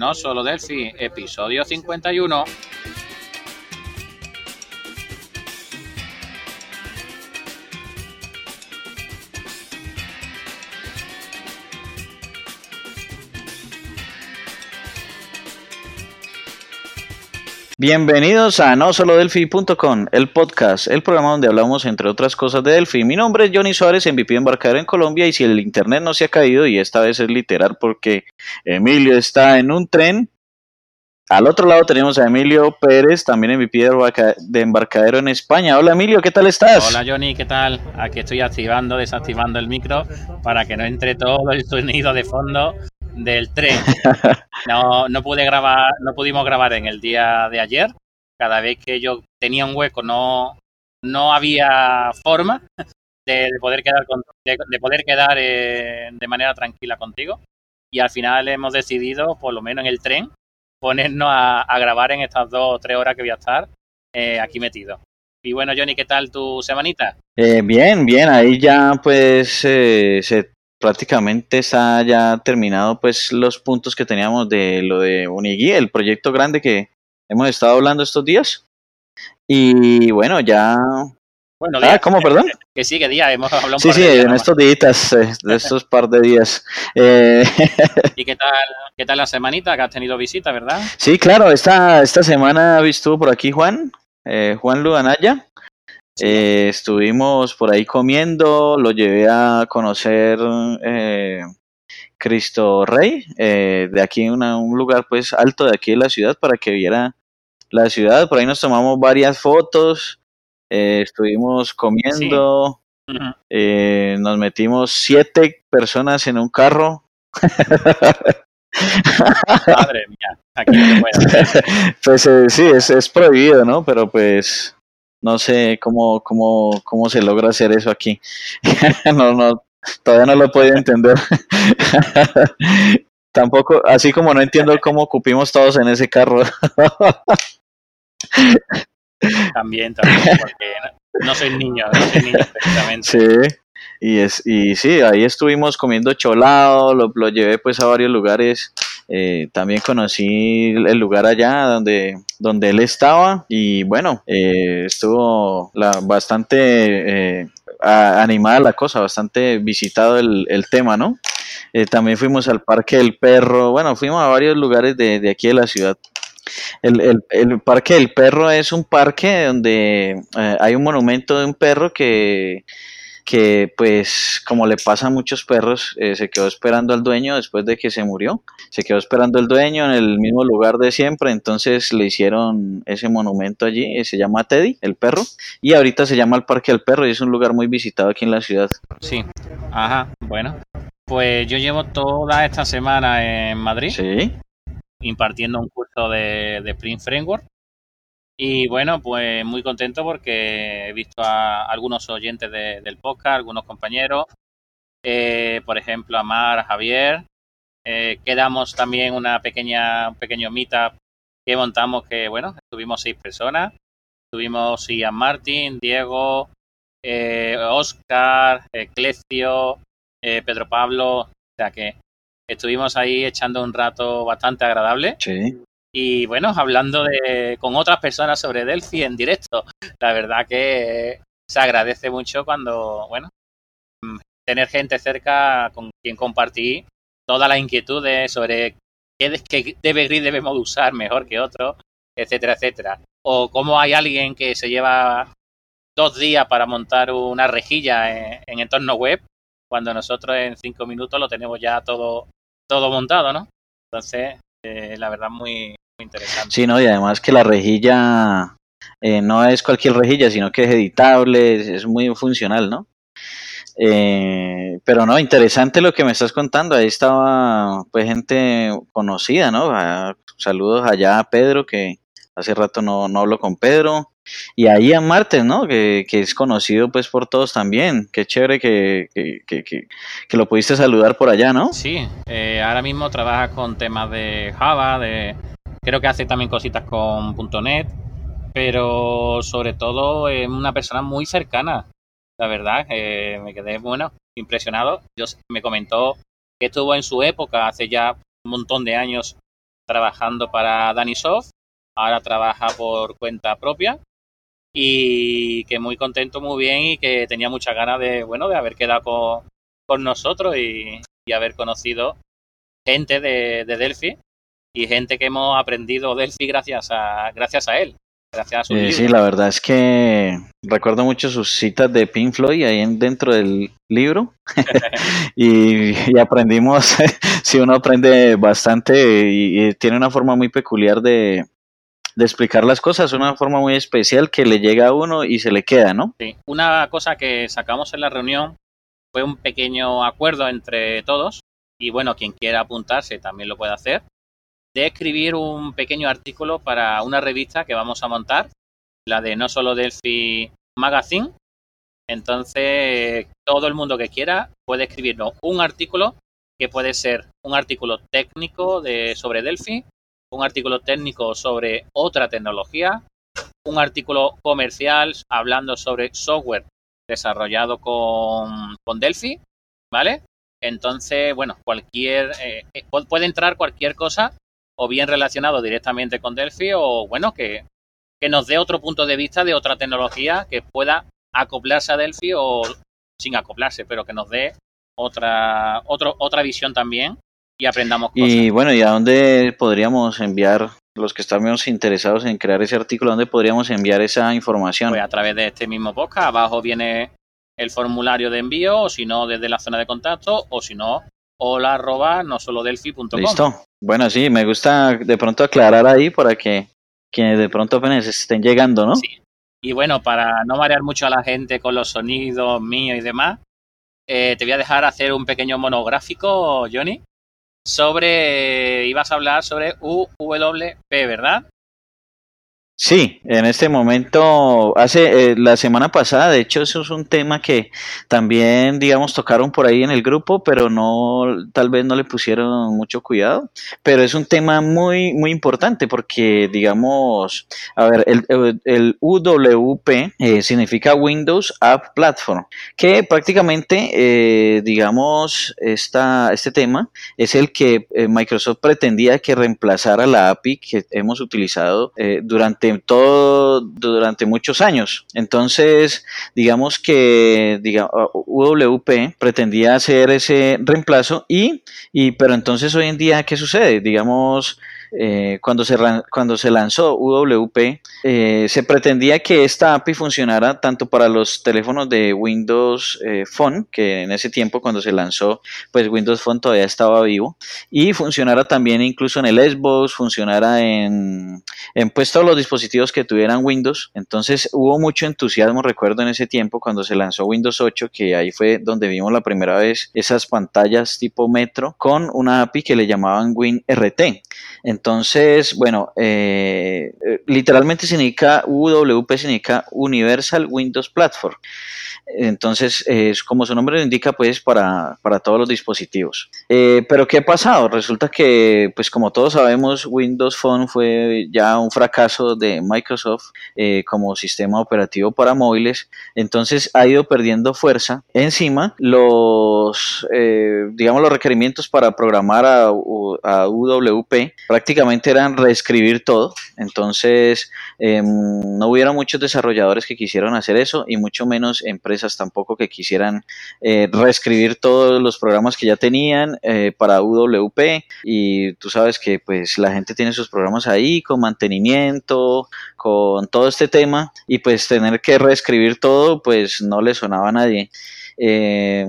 No Solo Delphi, episodio 51. Bienvenidos a no solo Delphi.com, el podcast, el programa donde hablamos entre otras cosas de Delphi. Mi nombre es Johnny Suárez, MVP embarcadero en Colombia y si el internet no se ha caído y esta vez es literal porque Emilio está en un tren. Al otro lado tenemos a Emilio Pérez, también MVP de embarcadero en España. Hola Emilio, ¿qué tal estás? Hola Johnny, ¿qué tal? Aquí estoy activando, desactivando el micro para que no entre todo el sonido de fondo del tren. No, no pude grabar, no pudimos grabar en el día de ayer. Cada vez que yo tenía un hueco no, no había forma de, poder quedar de, poder quedar eh, de manera tranquila contigo. Y al final hemos decidido, por lo menos en el tren, ponernos a, grabar en estas dos o tres horas que voy a estar eh, aquí metido. Y bueno, Johnny, ¿qué tal tu semanita? Eh, bien, bien, ahí ya pues se prácticamente está ya terminado pues los puntos que teníamos de lo de Unigui, el proyecto grande que hemos estado hablando estos días. Y bueno, ya... Bueno, ah, ¿cómo, perdón? Que sí, que día hemos hablado Sí, sí, en estos días, eh, de estos par de días. Eh... ¿Y qué tal, qué tal la semanita que has tenido visita, verdad? Sí, claro, esta, esta semana visto por aquí Juan, eh, Juan Luganaya. Eh, estuvimos por ahí comiendo, lo llevé a conocer eh, Cristo Rey, eh, de aquí en un lugar pues alto de aquí de la ciudad para que viera la ciudad. Por ahí nos tomamos varias fotos, estuvimos comiendo, nos metimos siete personas en un carro. Madre mía, aquí no Pues sí, es, es prohibido, ¿no? Pero pues no sé cómo, cómo, cómo se logra hacer eso aquí. no, no, todavía no lo he podido entender. Tampoco, así como no entiendo cómo ocupimos todos en ese carro. también, también, porque no, soy niño, no soy niño precisamente. Sí. Y, es, y sí, ahí estuvimos comiendo cholado, lo, lo llevé pues a varios lugares eh, también conocí el lugar allá donde, donde él estaba y bueno, eh, estuvo la, bastante eh, animada la cosa, bastante visitado el, el tema, ¿no? también fuimos al Parque del Perro, bueno, fuimos a varios lugares de, de aquí de la ciudad. El, el, el, Parque del Perro es un parque donde hay un monumento de un perro que que pues como le pasa a muchos perros, eh, se quedó esperando al dueño después de que se murió, se quedó esperando al dueño en el mismo lugar de siempre, entonces le hicieron ese monumento allí, eh, se llama Teddy, el perro, y ahorita se llama el Parque del Perro y es un lugar muy visitado aquí en la ciudad. Sí, ajá, bueno, pues yo llevo toda esta semana en Madrid. Sí. Impartiendo un curso de, de Print Framework y bueno, pues muy contento porque he visto a algunos oyentes del podcast, algunos compañeros, eh, por ejemplo, a Mar, a Javier. Eh, quedamos también una pequeña, un pequeño meetup que montamos que, bueno, estuvimos seis personas. Tuvimos Ian Martín, Diego, eh, Oscar, Clecio, Pedro Pablo. O sea que estuvimos ahí echando un rato bastante agradable. Sí. Y bueno, hablando de, con otras personas sobre Delphi en directo, la verdad que se agradece mucho cuando, bueno, mm, tener gente cerca con quien compartir todas las inquietudes sobre qué, qué debe, debemos usar mejor que otro, etcétera, etcétera. O cómo hay alguien que se lleva dos días para montar una rejilla en, en entorno web, cuando nosotros en cinco minutos lo tenemos ya todo, todo montado, ¿no? Entonces, eh, la verdad muy, interesante. Sí, no, y además que la rejilla eh, no es cualquier rejilla, sino que es editable, es, muy funcional, ¿no? Eh, pero no, interesante lo que me estás contando. Ahí estaba pues gente conocida, ¿no? Ah, saludos allá a Pedro, que hace rato no, no hablo con Pedro. Y ahí a Martes, ¿no? Que, es conocido pues por todos también. Qué chévere que, que, lo pudiste saludar por allá, ¿no? Sí, eh, ahora mismo trabaja con temas de Java, de creo que hace también cositas con .NET, pero sobre todo es una persona muy cercana, la verdad. Eh, me quedé, bueno, impresionado. Yo, me comentó que estuvo en su época, hace ya un montón de años, trabajando para Danisoft, ahora trabaja por cuenta propia y que muy contento, muy bien y que tenía muchas ganas de, bueno, de haber quedado con, nosotros y, haber conocido gente de, de, Delphi y gente que hemos aprendido Delphi gracias a, gracias a él. Gracias a eh, sí, la verdad es que recuerdo mucho sus citas de Pink Floyd ahí dentro del libro y, aprendimos, si uno aprende bastante y, tiene una forma muy peculiar de, de explicar las cosas, una forma muy especial que le llega a uno y se le queda, ¿no? Sí, una cosa que sacamos en la reunión fue un pequeño acuerdo entre todos y bueno, quien quiera apuntarse también lo puede hacer, de escribir un pequeño artículo para una revista que vamos a montar, la de No Solo Delphi Magazine. Entonces, todo el mundo que quiera puede escribirnos un artículo que puede ser un artículo técnico de, sobre Delphi un artículo técnico sobre otra tecnología, un artículo comercial hablando sobre software desarrollado con, con Delphi, ¿vale? Entonces, bueno, cualquier, eh, eh, puede entrar cualquier cosa o bien relacionado directamente con Delphi o, bueno, que, que nos dé otro punto de vista de otra tecnología que pueda acoplarse a Delphi o sin acoplarse, pero que nos dé otra, otro, otra visión también y aprendamos cosas. Y bueno, ¿y a dónde podríamos enviar los que estamos interesados en crear ese artículo? ¿A dónde podríamos enviar esa información? Pues a través de este mismo podcast. Abajo viene el formulario de envío, o si no, desde la zona de contacto, o si no, hola arroba no solo delphi.com. Listo. Bueno, sí, me gusta de pronto aclarar ahí para que quienes de pronto apenas estén llegando, ¿no? Sí. Y bueno, para no marear mucho a la gente con los sonidos míos y demás, eh, te voy a dejar hacer un pequeño monográfico, Johnny, sobre, ibas a hablar sobre UWP, ¿verdad? Sí, en este momento, hace eh, la semana pasada, de hecho, eso es un tema que también, digamos, tocaron por ahí en el grupo, pero no, tal vez no le pusieron mucho cuidado. Pero es un tema muy, muy importante porque, digamos, a ver, el, el UWP eh, significa Windows App Platform, que prácticamente, eh, digamos, esta, este tema es el que Microsoft pretendía que reemplazara la API que hemos utilizado durante todo durante muchos años. Entonces, digamos que diga, pretendía hacer ese reemplazo y, y, pero entonces hoy en día, ¿qué sucede? Digamos, eh, cuando, se, cuando se lanzó UWP, eh, se pretendía que esta API funcionara tanto para los teléfonos de Windows eh, Phone, que en ese tiempo cuando se lanzó, pues Windows Phone todavía estaba vivo, y funcionara también incluso en el Xbox, funcionara en, en pues todos los dispositivos que tuvieran Windows. Entonces hubo mucho entusiasmo, recuerdo en ese tiempo cuando se lanzó Windows 8, que ahí fue donde vimos la primera vez esas pantallas tipo Metro con una API que le llamaban WinRT. Entonces, bueno, eh, eh, literalmente significa UWP significa Universal Windows Platform. Entonces, es como su nombre lo indica, pues para, para todos los dispositivos. Eh, pero ¿qué ha pasado? Resulta que, pues como todos sabemos, Windows Phone fue ya un fracaso de Microsoft eh, como sistema operativo para móviles. Entonces ha ido perdiendo fuerza. Encima, los, eh, digamos, los requerimientos para programar a, a UWP prácticamente eran reescribir todo. Entonces, em, no hubiera muchos desarrolladores que quisieran hacer eso y mucho menos empresas tampoco que quisieran eh, reescribir todos los programas que ya tenían eh, para UWP y tú sabes que pues la gente tiene sus programas ahí con mantenimiento, con todo este tema y pues tener que reescribir todo pues no le sonaba a nadie. Eh,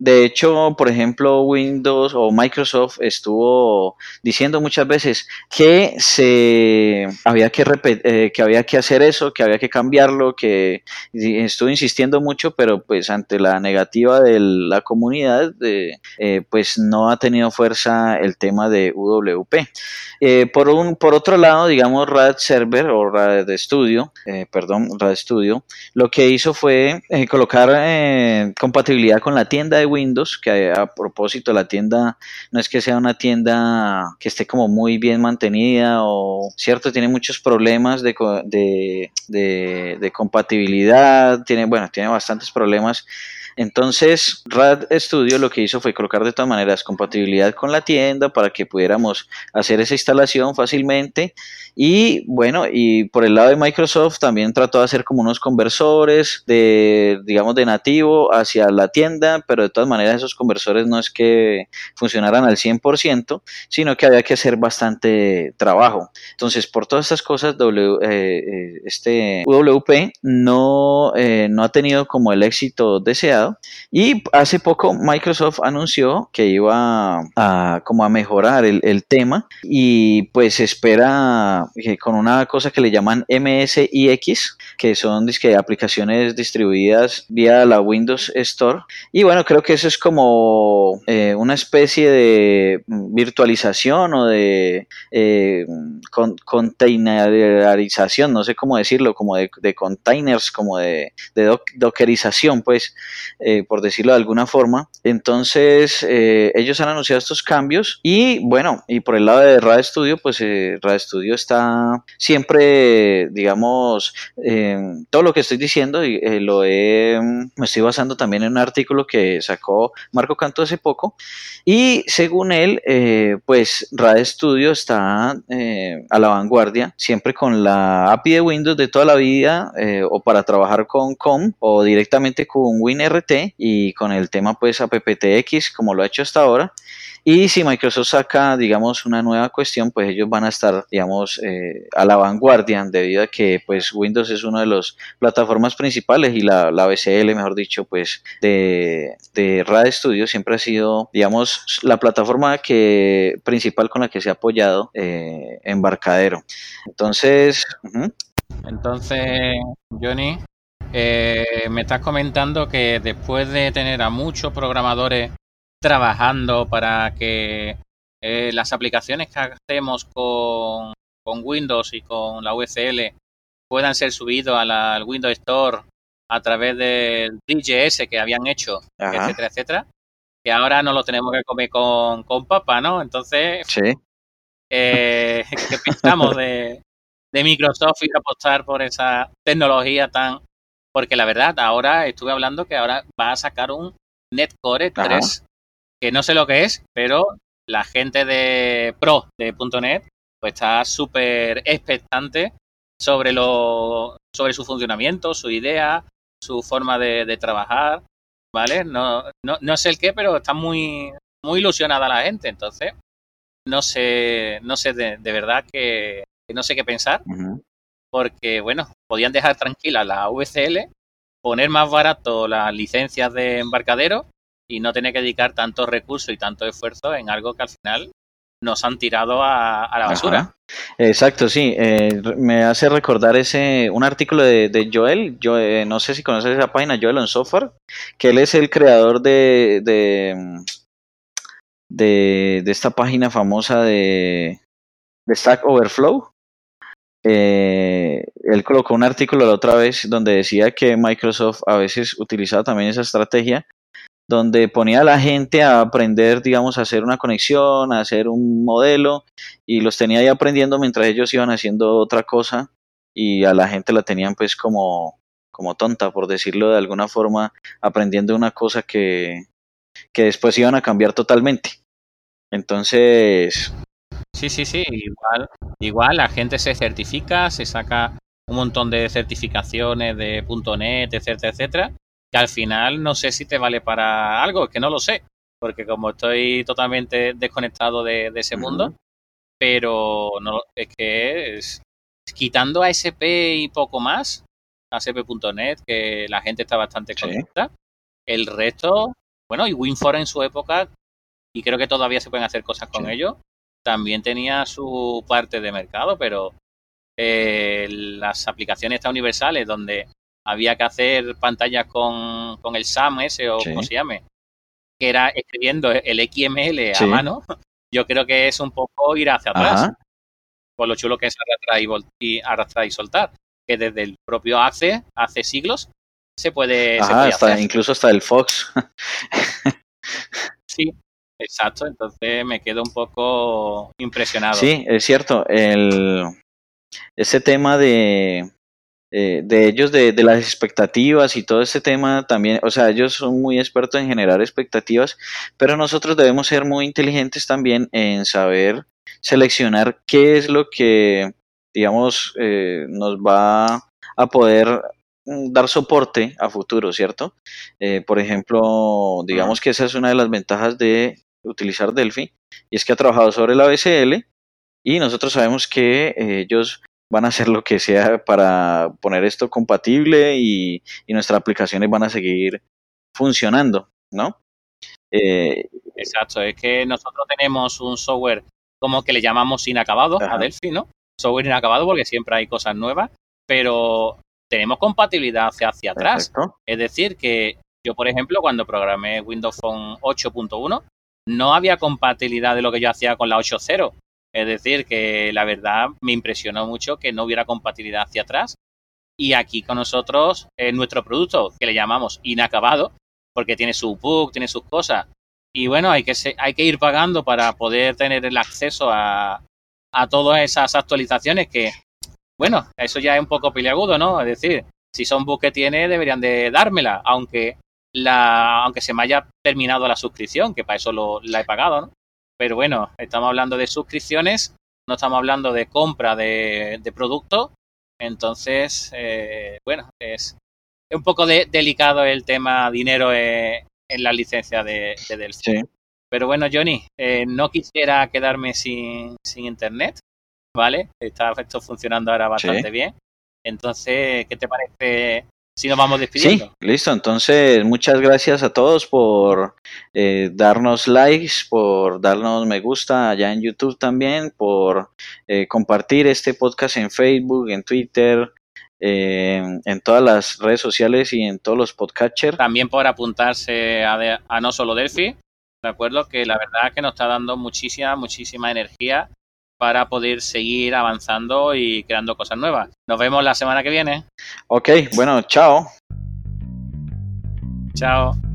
de hecho, por ejemplo, Windows o Microsoft estuvo diciendo muchas veces que se había que eh, que había que hacer eso, que había que cambiarlo, que estuvo insistiendo mucho, pero pues ante la negativa de la comunidad, eh, pues no ha tenido fuerza el tema de UWP. Eh, por un, por otro lado, digamos, Rad Server o Rad Studio, perdón, Rad Studio, lo que hizo fue colocar compatibilidad con la tienda de Windows, que a propósito la tienda no es que sea una tienda que esté como muy bien mantenida o, cierto, tiene muchos problemas de, de, de, de compatibilidad, tiene, bueno, tiene bastantes problemas Entonces, RAD Studio lo que hizo fue colocar de todas maneras compatibilidad con la tienda para que pudiéramos hacer esa instalación fácilmente. Y bueno, y por el lado de Microsoft también trató de hacer como unos conversores de, digamos, de nativo hacia la tienda, pero de todas maneras esos conversores no es que funcionaran al 100%, sino que había que hacer bastante trabajo. Entonces, por todas estas cosas, w, eh, eh este UWP no, eh, no ha tenido como el éxito deseado. Y hace poco Microsoft anunció que iba a, como a mejorar el, tema y pues espera que con una cosa que le llaman MSIX, que son aplicaciones distribuidas vía la Windows Store. Y bueno, creo que eso es como eh, una especie de virtualización o de eh, containerización, no sé cómo decirlo, como de, containers, como de, dockerización, pues, eh, por decirlo de alguna forma. Entonces, ellos han anunciado estos cambios y bueno, y por el lado de Radio Studio, pues Radio Studio está siempre, digamos, todo lo que estoy diciendo y lo he, me estoy basando también en un artículo que sacó Marco Canto hace poco y según él, eh, pues RAD Studio está eh, a la vanguardia, siempre con la API de Windows de toda la vida, eh, o para trabajar con COM, o directamente con WinRT, y con el tema pues AppTX, como lo ha hecho hasta ahora. Y si Microsoft saca, digamos, una nueva cuestión, pues ellos van a estar, digamos, eh, a la vanguardia debido a que, pues, Windows es una de las plataformas principales y la, la BCL, mejor dicho, pues, de, de RAD Studio siempre ha sido, digamos, la plataforma que principal con la que se ha apoyado eh, Embarcadero. Entonces, entonces, Johnny, eh, me estás comentando que después de tener a muchos programadores trabajando para que eh, las aplicaciones que hacemos con, con, Windows y con la UCL puedan ser subidos al Windows Store a través del DJS que habían hecho, etcétera, etcétera, que ahora no lo tenemos que comer con, con papa, ¿no? Entonces, sí. eh, ¿qué pensamos de, de Microsoft y apostar por esa tecnología tan... Porque la verdad, ahora estuve hablando que ahora va a sacar un Netcore 3 que no sé lo que es, pero la gente de Pro de .NET pues está súper expectante sobre lo sobre su funcionamiento, su idea, su forma de, trabajar, ¿vale? No, no, no sé el qué, pero está muy muy ilusionada la gente, entonces no sé no sé de, verdad que, no sé qué pensar, porque bueno, podían dejar tranquila la VCL, poner más barato las licencias de embarcadero y no tener que dedicar tantos recursos y tanto esfuerzo en algo que al final nos han tirado a, la basura. Exacto, sí. Eh, me hace recordar ese un artículo de, Joel. Yo eh, no sé si conoces esa página, Joel on Software, que él es el creador de de, de, esta página famosa de, de Stack Overflow. Eh, él colocó un artículo la otra vez donde decía que Microsoft a veces utilizaba también esa estrategia donde ponía a la gente a aprender, digamos, a hacer una conexión, a hacer un modelo, y los tenía ahí aprendiendo mientras ellos iban haciendo otra cosa, y a la gente la tenían pues como, como tonta, por decirlo de alguna forma, aprendiendo una cosa que, que después iban a cambiar totalmente. Entonces... Sí, sí, sí, igual, igual la gente se certifica, se saca un montón de certificaciones de .NET, etcétera, etcétera, que al final no sé si te vale para algo, que no lo sé, porque como estoy totalmente desconectado de, ese mundo, pero no es que es, quitando ASP y poco más, ASP.NET, que la gente está bastante contenta, el resto, bueno, y WinFor en su época, y creo que todavía se pueden hacer cosas con ello, también tenía su parte de mercado, pero eh, las aplicaciones tan universales donde había que hacer pantallas con, con el SAM ese o como se llame, que era escribiendo el XML a mano, yo creo que es un poco ir hacia atrás. Por lo chulo que es arrastrar y, arrastrar y soltar. Que desde el propio ACE, hace siglos, se puede, Incluso hasta el Fox. sí, exacto. Entonces me quedo un poco impresionado. Sí, es cierto. El, ese tema de, eh, de ellos, de, de, las expectativas y todo este tema también, o sea, ellos son muy expertos en generar expectativas, pero nosotros debemos ser muy inteligentes también en saber seleccionar qué es lo que, digamos, eh, nos va a poder mm, dar soporte a futuro, ¿cierto? Eh, por ejemplo, digamos que esa es una de las ventajas de utilizar Delphi, y es que ha trabajado sobre la BCL y nosotros sabemos que ellos van a hacer lo que sea para poner esto compatible y, nuestras aplicaciones van a seguir funcionando, ¿no? Eh, Exacto, es que nosotros tenemos un software como que le llamamos inacabado a Delphi, ¿no? Software inacabado porque siempre hay cosas nuevas, pero tenemos compatibilidad hacia, hacia atrás. Es decir, que yo, por ejemplo, cuando programé Windows Phone 8.1, no había compatibilidad de lo que yo hacía con la 8.0. Es decir, que la verdad me impresionó mucho que no hubiera compatibilidad hacia atrás. Y aquí con nosotros, en nuestro producto, que le llamamos inacabado, porque tiene su bug, tiene sus cosas. Y bueno, hay que, hay que ir pagando para poder tener el acceso a, a todas esas actualizaciones que, bueno, eso ya es un poco peliagudo, ¿no? Es decir, si son bugs que tiene, deberían de dármela, aunque la, aunque se me haya terminado la suscripción, que para eso lo, la he pagado, ¿no? Pero bueno, estamos hablando de suscripciones, no estamos hablando de compra de, de productos. Entonces, eh, bueno, es, un poco delicado el tema dinero en, la licencia de, de Sí. Pero bueno, Johnny, eh, no quisiera quedarme sin, sin internet, ¿vale? Está esto funcionando ahora bastante bien. Entonces, ¿qué te parece si nos vamos despidiendo. Sí, listo. Entonces, muchas gracias a todos por eh, darnos likes, por darnos me gusta allá en YouTube también, por eh, compartir este podcast en Facebook, en Twitter, eh, en todas las redes sociales y en todos los podcatchers. También por apuntarse a, a No Solo Delphi, de acuerdo, que la verdad es que nos está dando muchísima, muchísima energía para poder seguir avanzando y creando cosas nuevas. Nos vemos la semana que viene. Ok, bueno, chao. Chao.